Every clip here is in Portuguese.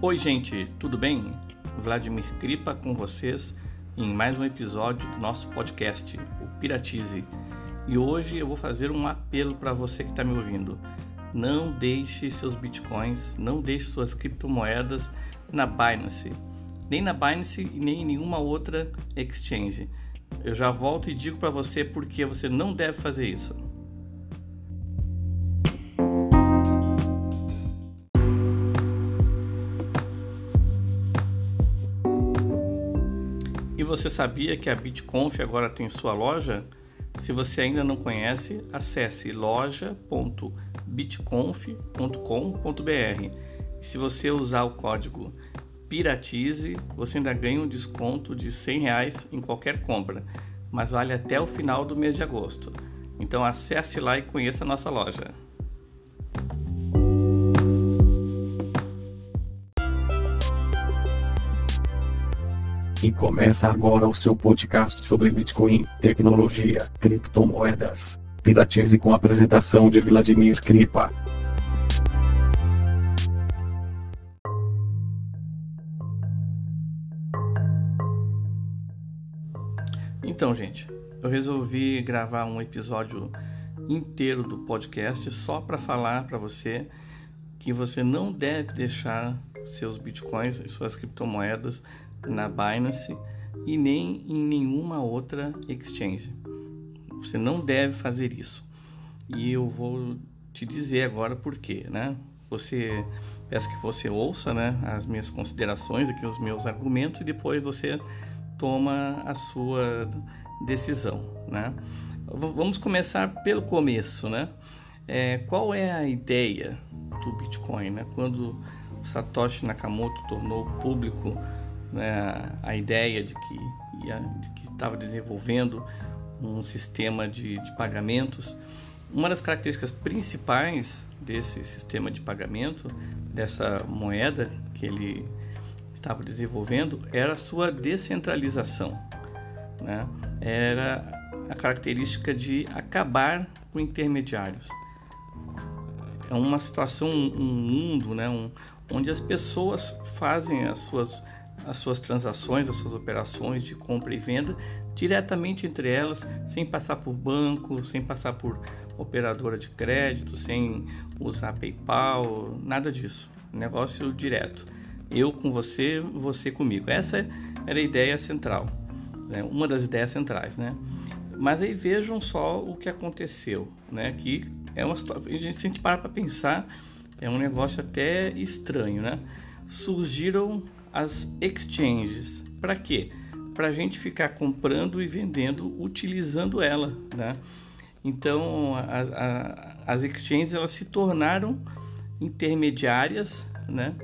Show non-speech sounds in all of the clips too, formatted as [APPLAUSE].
Oi, gente, tudo bem? Vladimir Kripa com vocês em mais um episódio do nosso podcast, o Piratize. E hoje eu vou fazer um apelo para você que está me ouvindo. Não deixe seus bitcoins, não deixe suas criptomoedas na Binance, nem na Binance e nem em nenhuma outra exchange. Eu já volto e digo para você porque você não deve fazer isso. E você sabia que a Bitconf agora tem sua loja? Se você ainda não conhece, acesse loja.bitconf.com.br. Se você usar o código Piratize, você ainda ganha um desconto de 100 reais em qualquer compra, mas vale até o final do mês de agosto. Então acesse lá e conheça a nossa loja. E começa agora o seu podcast sobre Bitcoin, tecnologia, criptomoedas. Piratize com a apresentação de Vladimir Kripa. Então, gente, eu resolvi gravar um episódio inteiro do podcast só para falar para você que você não deve deixar seus bitcoins e suas criptomoedas na Binance e nem em nenhuma outra exchange. Você não deve fazer isso. E eu vou te dizer agora por quê, né? Você peço que você ouça, né, as minhas considerações aqui, os meus argumentos e depois você toma a sua decisão, né? Vamos começar pelo começo, né? É, qual é a ideia do Bitcoin, né? Quando Satoshi Nakamoto tornou público né, a ideia de que estava desenvolvendo um sistema de, de pagamentos. Uma das características principais desse sistema de pagamento, dessa moeda que ele estava desenvolvendo, era a sua descentralização. Né? Era a característica de acabar com intermediários. É uma situação, um mundo, né? um, onde as pessoas fazem as suas as suas transações, as suas operações de compra e venda diretamente entre elas, sem passar por banco, sem passar por operadora de crédito, sem usar PayPal, nada disso. Negócio direto. Eu com você, você comigo. Essa era a ideia central, né? uma das ideias centrais, né? Mas aí vejam só o que aconteceu, né? Que é uma situação, a gente para para pensar, é um negócio até estranho, né? Surgiram as exchanges. Para quê? Para a gente ficar comprando e vendendo utilizando ela, né? Então, a, a, as exchanges elas se tornaram intermediárias, né?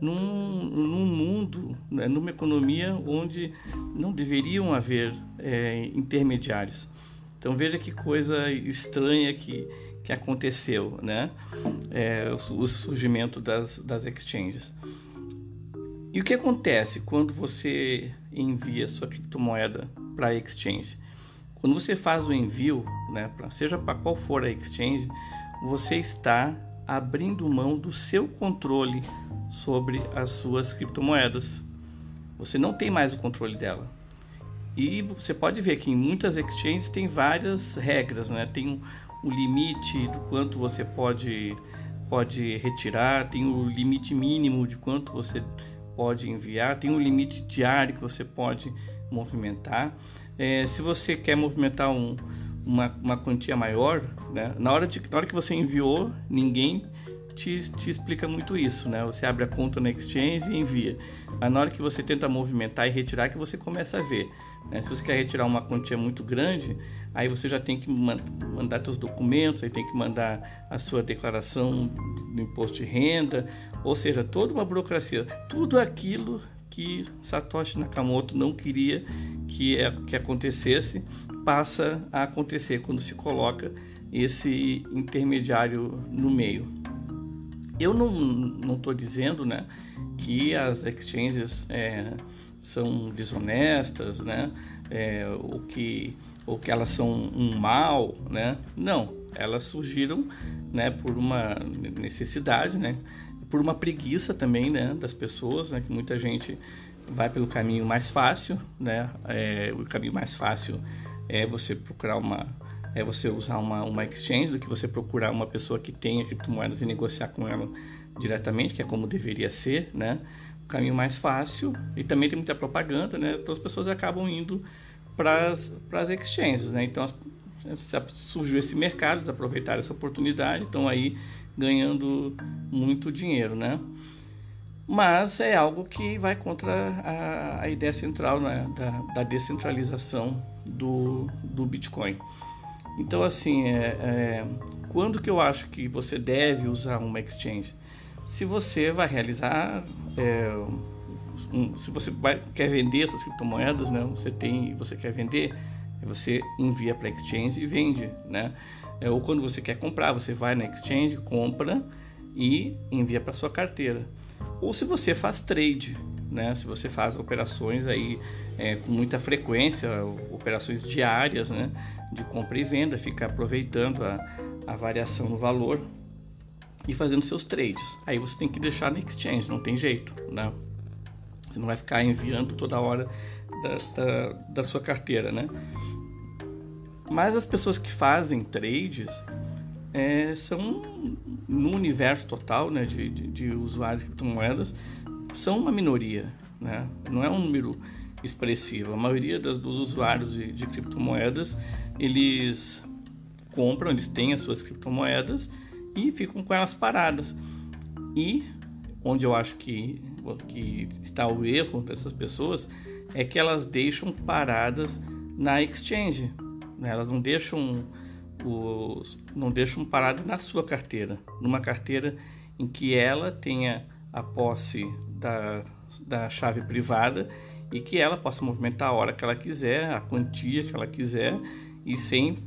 Num, num mundo, né? numa economia onde não deveriam haver é, intermediários. Então veja que coisa estranha que, que aconteceu, né? É, o, surgimento das, das exchanges. E o que acontece quando você envia sua criptomoeda para a exchange? Quando você faz o envio, né, pra, seja para qual for a exchange, você está abrindo mão do seu controle sobre as suas criptomoedas. Você não tem mais o controle dela. E você pode ver que em muitas exchanges tem várias regras, né? Tem um limite do quanto você pode pode retirar, tem o limite mínimo de quanto você pode enviar, tem um limite diário que você pode movimentar. É, se você quer movimentar um, uma, uma quantia maior, né, na, hora de, na hora que você enviou, ninguém te, te explica muito isso, né? Você abre a conta na exchange e envia. Mas na hora que você tenta movimentar e retirar, que você começa a ver. Né? Se você quer retirar uma quantia muito grande, aí você já tem que mandar seus documentos, aí tem que mandar a sua declaração do imposto de renda, ou seja, toda uma burocracia. Tudo aquilo que Satoshi Nakamoto não queria que, é, que acontecesse passa a acontecer quando se coloca esse intermediário no meio. Eu não estou dizendo né, que as exchanges é, são desonestas, né, é, ou, que, ou que elas são um mal, né? Não, elas surgiram né, por uma necessidade, né, por uma preguiça também, né, das pessoas, né, que muita gente vai pelo caminho mais fácil, né, é, o caminho mais fácil é você procurar uma é você usar uma, uma exchange do que você procurar uma pessoa que tenha criptomoedas e negociar com ela diretamente, que é como deveria ser, né? O caminho mais fácil e também tem muita propaganda, né? Então as pessoas acabam indo para as exchanges, né? Então surgiu esse mercado, eles aproveitaram essa oportunidade, estão aí ganhando muito dinheiro, né? Mas é algo que vai contra a, a ideia central né? da, da, descentralização do, do Bitcoin. Então, assim, é, é, quando que eu acho que você deve usar uma exchange? Se você vai realizar, é, um, se você vai, quer vender suas criptomoedas, né? Você tem, você quer vender, você envia para exchange e vende, né? É, ou quando você quer comprar, você vai na exchange, compra e envia para sua carteira. Ou se você faz trade, né? Se você faz operações aí é, com muita frequência, operações diárias, né? De compra e venda, fica aproveitando a, a variação no valor e fazendo seus trades. Aí você tem que deixar na exchange, não tem jeito, né? Você não vai ficar enviando toda hora da, da, da sua carteira, né? Mas as pessoas que fazem trades é, são no universo total né, de, de, de, usuários de criptomoedas são uma minoria, né? não é um número expressivo. A maioria das, dos usuários de, de criptomoedas eles compram, eles têm as suas criptomoedas e ficam com elas paradas. E onde eu acho que, que está o erro dessas pessoas é que elas deixam paradas na exchange. Né? Elas não deixam os, não deixam paradas na sua carteira, numa carteira em que ela tenha a posse da, da chave privada e que ela possa movimentar a hora que ela quiser, a quantia que ela quiser e sem,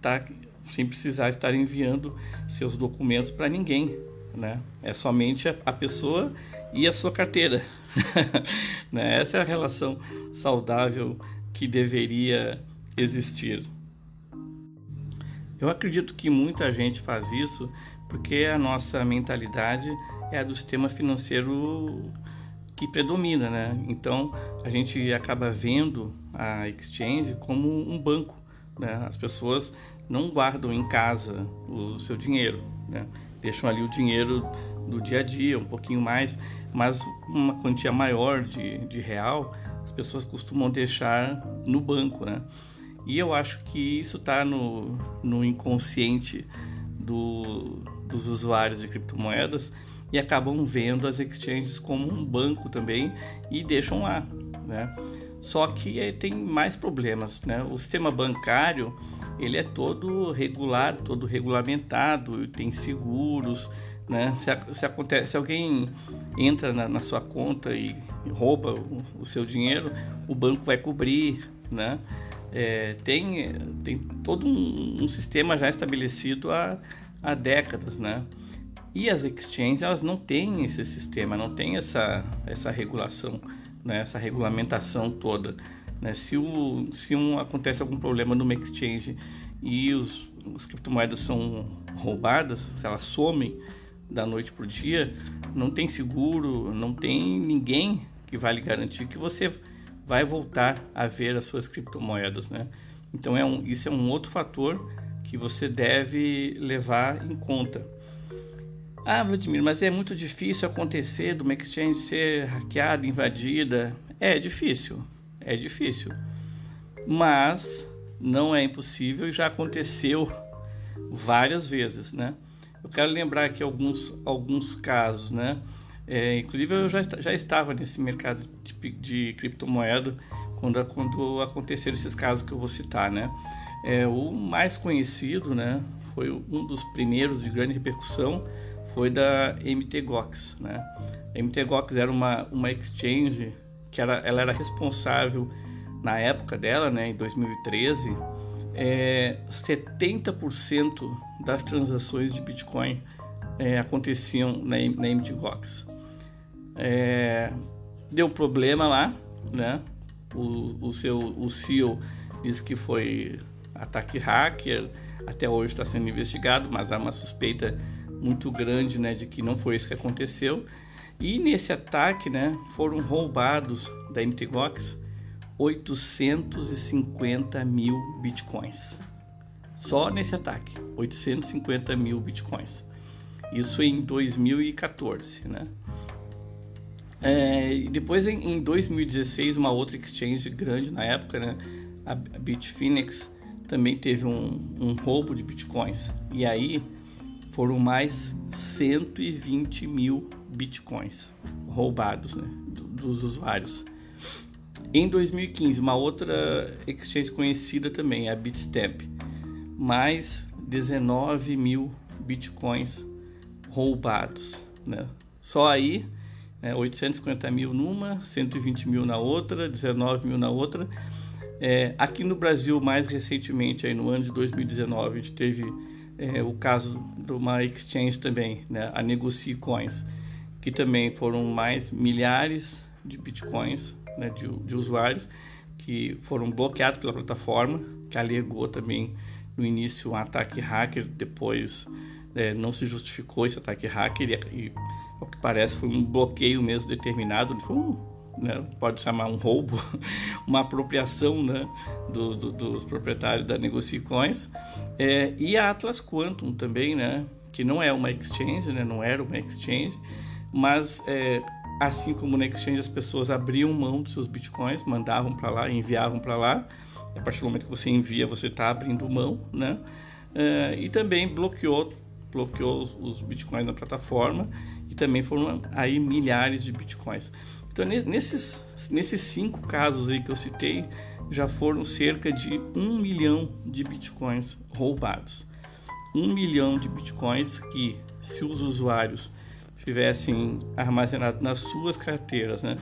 tá, sem precisar estar enviando seus documentos para ninguém. Né? É somente a, a pessoa e a sua carteira. [LAUGHS] né? Essa é a relação saudável que deveria existir. Eu acredito que muita gente faz isso porque a nossa mentalidade é a do sistema financeiro que predomina, né? Então a gente acaba vendo a exchange como um banco, né? As pessoas não guardam em casa o seu dinheiro, né? Deixam ali o dinheiro do dia a dia, um pouquinho mais, mas uma quantia maior de, de real as pessoas costumam deixar no banco, né? E eu acho que isso está no, no inconsciente do, dos usuários de criptomoedas e acabam vendo as exchanges como um banco também e deixam lá, né? Só que tem mais problemas, né? O sistema bancário ele é todo regulado, todo regulamentado, tem seguros, né? Se, se, acontece, se alguém entra na, na sua conta e rouba o, o, seu dinheiro, o banco vai cobrir, né? É, tem, tem todo um, um, sistema já estabelecido há, há décadas, né? E as exchanges elas não têm esse sistema, não tem essa, essa regulação, né? essa regulamentação toda. Né? Se, o, se um, acontece algum problema numa exchange e os, as criptomoedas são roubadas, se elas somem da noite para o dia, não tem seguro, não tem ninguém que vai lhe garantir que você vai voltar a ver as suas criptomoedas, né? Então é um, isso é um outro fator que você deve levar em conta. Ah, Vladimir, mas é muito difícil acontecer de uma exchange ser hackeada, invadida. É difícil, é difícil. Mas não é impossível e já aconteceu várias vezes, né? Eu quero lembrar aqui alguns, alguns casos, né? É, inclusive eu já, já estava nesse mercado de, de criptomoeda quando, quando aconteceram esses casos que eu vou citar, né? É, o mais conhecido, né, foi um dos primeiros de grande repercussão, foi da MTGOX, né? A MTGOX era uma, uma exchange que era, ela era responsável na época dela, né, em 2013, é, 70% das transações de Bitcoin é, aconteciam na, na MTGOX. É, deu problema lá, né? O, o seu o CEO disse que foi ataque hacker, até hoje está sendo investigado, mas há uma suspeita muito grande, né, de que não foi isso que aconteceu. E nesse ataque, né, foram roubados da MTGOX 850 mil bitcoins. Só nesse ataque, 850 mil bitcoins. Isso em 2014, né? É, depois em, em 2016 uma outra exchange grande na época, né, a Bitfinex também teve um, um roubo de bitcoins e aí foram mais 120 mil bitcoins roubados né, dos usuários. Em 2015, uma outra exchange conhecida também, a Bitstamp, mais 19 mil bitcoins roubados. Né? Só aí, né, 850 mil numa, 120 mil na outra, 19 mil na outra. É, aqui no Brasil, mais recentemente, aí no ano de 2019, a gente teve é, o caso de uma exchange também, né, a Negocie Coins, que também foram mais milhares de bitcoins né, de, de usuários que foram bloqueados pela plataforma, que alegou também no início um ataque hacker, depois é, não se justificou esse ataque hacker e, e, ao que parece foi um bloqueio mesmo determinado, foi um, né, pode chamar um roubo, [LAUGHS] uma apropriação né, do, do, dos proprietários da Negocicoins é, e a Atlas Quantum também, né, que não é uma exchange, né, não era uma exchange, mas é, assim como na exchange as pessoas abriam mão dos seus bitcoins, mandavam para lá, enviavam para lá, a partir do momento que você envia, você está abrindo mão, né? Uh, e também bloqueou bloqueou os, os, bitcoins na plataforma e também foram aí milhares de bitcoins. Então nesses, nesses cinco casos aí que eu citei já foram cerca de um milhão de bitcoins roubados. Um milhão de bitcoins que se os usuários tivessem armazenado nas suas carteiras, né,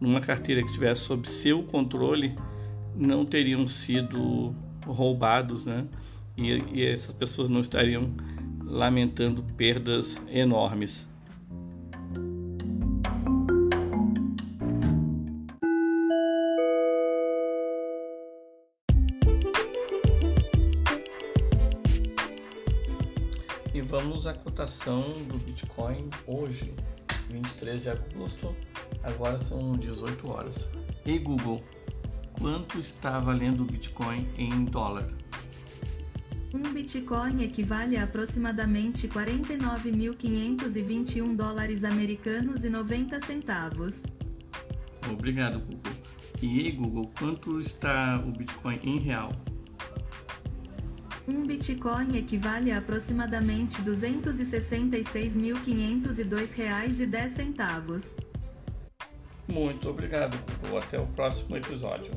numa carteira que estivesse sob seu controle, não teriam sido roubados, né? E, e essas pessoas não estariam lamentando perdas enormes. E vamos à cotação do Bitcoin hoje, 23 de agosto, agora são 18 horas. E Google, quanto está valendo o Bitcoin em dólar? Um Bitcoin equivale a aproximadamente 49.521 dólares americanos e 90 centavos. Obrigado, Google. E Google, quanto está o Bitcoin em real? Um Bitcoin equivale a aproximadamente 266.502 reais e 10 centavos. Muito obrigado, Google. Até o próximo episódio.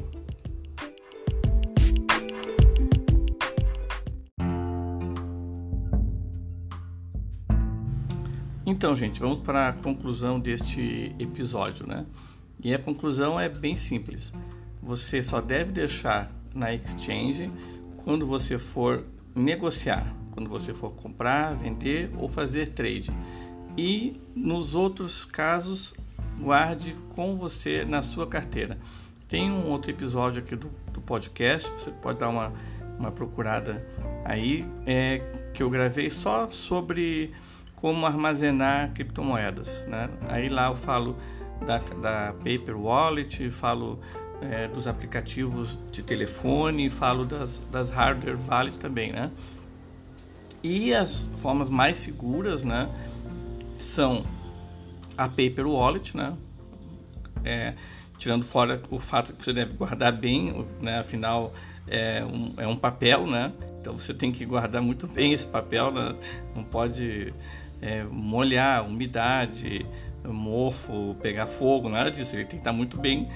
Então, gente, vamos para a conclusão deste episódio, né? E a conclusão é bem simples. Você só deve deixar na exchange quando você for negociar, quando você for comprar, vender ou fazer trade. E nos outros casos, guarde com você na sua carteira. Tem um outro episódio aqui do, do podcast, você pode dar uma, uma procurada aí, é, que eu gravei só sobre como armazenar criptomoedas. Né? Aí lá eu falo da, da Paper Wallet, falo é, dos aplicativos de telefone, falo das, das hardware wallet também, né? E as formas mais seguras, né, são a Paper Wallet, né? É, tirando fora o fato que você deve guardar bem, né? Afinal, é um, é um papel, né? Então você tem que guardar muito bem esse papel, né? não pode é, molhar, umidade, mofo, pegar fogo, nada disso. Ele tem que estar muito bem,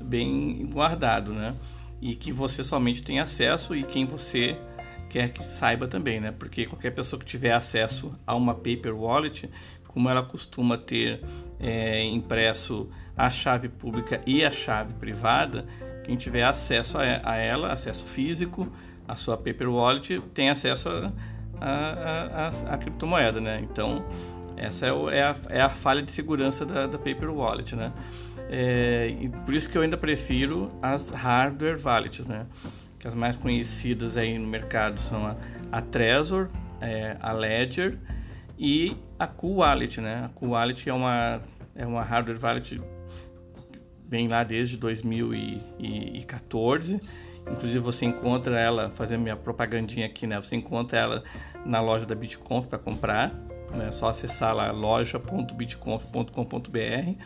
bem guardado, né? E que você somente tem acesso e quem você quer que saiba também, né? Porque qualquer pessoa que tiver acesso a uma paper wallet, como ela costuma ter é, impresso a chave pública e a chave privada, quem tiver acesso a, ela, acesso físico, a sua paper wallet, tem acesso a, a, a, a criptomoeda, né? Então, essa é, é, a, é, a, falha de segurança da, da paper wallet, né? É, e por isso que eu ainda prefiro as hardware wallets, né? que as mais conhecidas aí no mercado são a, a Trezor, é, a Ledger e a Cool Wallet, né? A Cool Wallet é uma é uma hardware wallet vem lá desde 2014. Inclusive você encontra ela, fazendo minha propagandinha aqui, né? Você encontra ela na loja da Bitconf para comprar. Né? É só acessar lá loja.bitconf.com.br.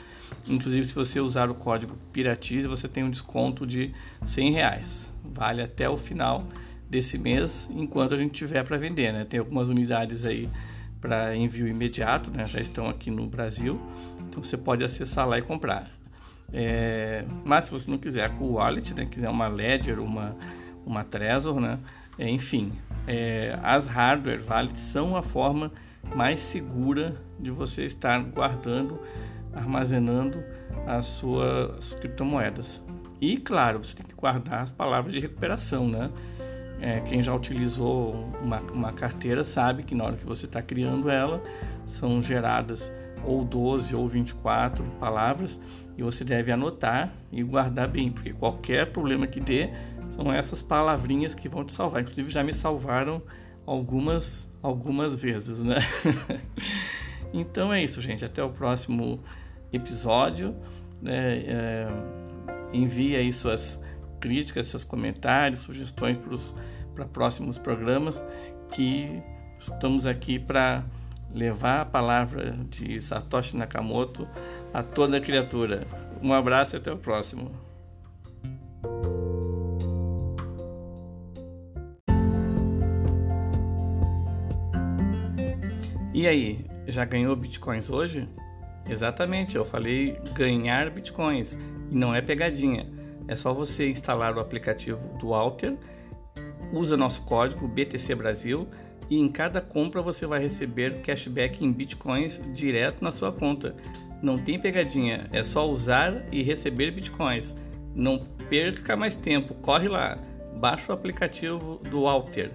Inclusive, se você usar o código Piratize, você tem um desconto de 100 reais. Vale até o final desse mês, enquanto a gente tiver para vender. Né? Tem algumas unidades aí para envio imediato, né? já estão aqui no Brasil. Então você pode acessar lá e comprar. É, mas se você não quiser a Cool Wallet, né, quiser uma Ledger, uma, uma Trezor, né, é, enfim, é, as hardware wallets são a forma mais segura de você estar guardando, armazenando as suas criptomoedas. E claro, você tem que guardar as palavras de recuperação, né? É, quem já utilizou uma, uma carteira sabe que na hora que você está criando ela, são geradas ou 12 ou 24 palavras e você deve anotar e guardar bem, porque qualquer problema que dê, são essas palavrinhas que vão te salvar. Inclusive já me salvaram algumas algumas vezes, né? [LAUGHS] então é isso, gente. Até o próximo episódio. Né? É, envie aí suas críticas, seus comentários, sugestões para próximos programas que estamos aqui para levar a palavra de Satoshi Nakamoto a toda criatura. Um abraço e até o próximo. E aí, já ganhou bitcoins hoje? Exatamente, eu falei ganhar bitcoins e não é pegadinha. É só você instalar o aplicativo do Alter, usa nosso código BTC Brasil e em cada compra você vai receber cashback em bitcoins direto na sua conta. Não tem pegadinha, é só usar e receber bitcoins. Não perca mais tempo, corre lá, baixa o aplicativo do Alter